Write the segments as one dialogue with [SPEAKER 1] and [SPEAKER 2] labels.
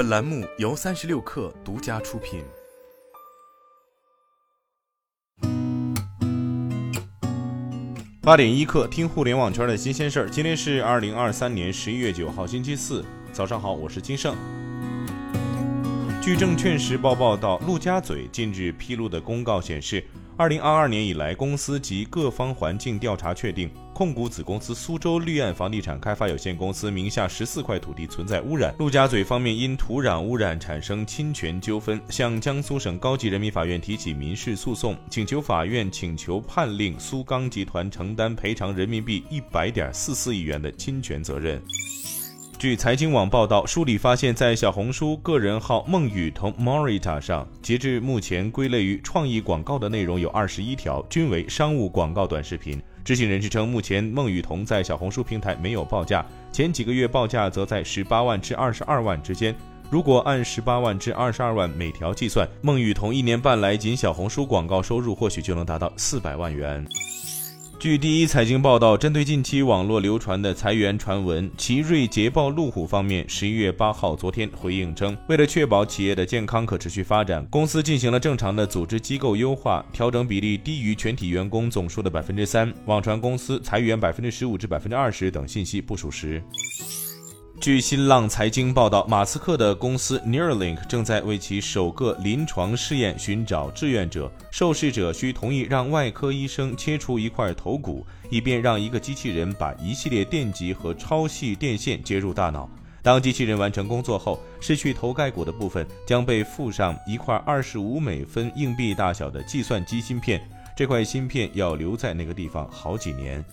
[SPEAKER 1] 本栏目由三十六氪独家出品。
[SPEAKER 2] 八点一刻，听互联网圈的新鲜事儿。今天是二零二三年十一月九号，星期四，早上好，我是金盛。据证券时报报道，陆家嘴近日披露的公告显示。二零二二年以来，公司及各方环境调查确定，控股子公司苏州绿岸房地产开发有限公司名下十四块土地存在污染。陆家嘴方面因土壤污染产生侵权纠纷，向江苏省高级人民法院提起民事诉讼，请求法院请求判令苏钢集团承担赔偿人民币一百点四四亿元的侵权责任。据财经网报道，梳理发现，在小红书个人号孟雨桐 Morita 上，截至目前归类于创意广告的内容有二十一条，均为商务广告短视频。知情人士称，目前孟雨桐在小红书平台没有报价，前几个月报价则在十八万至二十二万之间。如果按十八万至二十二万每条计算，孟雨桐一年半来仅小红书广告收入或许就能达到四百万元。据第一财经报道，针对近期网络流传的裁员传闻，奇瑞捷豹路虎方面十一月八号昨天回应称，为了确保企业的健康可持续发展，公司进行了正常的组织机构优化，调整比例低于全体员工总数的百分之三。网传公司裁员百分之十五至百分之二十等信息不属实。据新浪财经报道，马斯克的公司 Neuralink 正在为其首个临床试验寻找志愿者，受试者需同意让外科医生切除一块头骨，以便让一个机器人把一系列电极和超细电线接入大脑。当机器人完成工作后，失去头盖骨的部分将被附上一块二十五美分硬币大小的计算机芯片，这块芯片要留在那个地方好几年。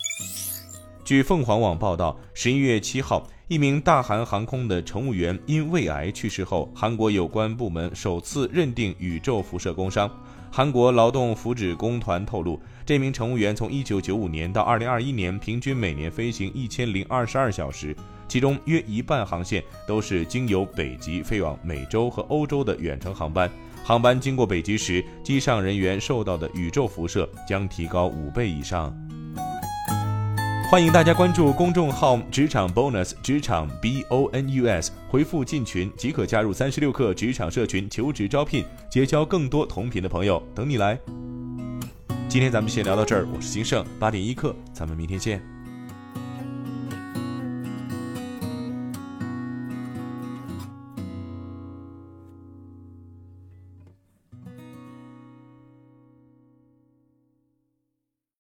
[SPEAKER 2] 据凤凰网报道，十一月七号。一名大韩航空的乘务员因胃癌去世后，韩国有关部门首次认定宇宙辐射工伤。韩国劳动福祉工团透露，这名乘务员从1995年到2021年，平均每年飞行1022小时，其中约一半航线都是经由北极飞往美洲和欧洲的远程航班。航班经过北极时，机上人员受到的宇宙辐射将提高五倍以上。欢迎大家关注公众号“职场 bonus”，职场 B O N U S，回复进群即可加入三十六课职场社群，求职招聘，结交更多同频的朋友，等你来。今天咱们先聊到这儿，我是金盛，八点一刻，咱们明天见。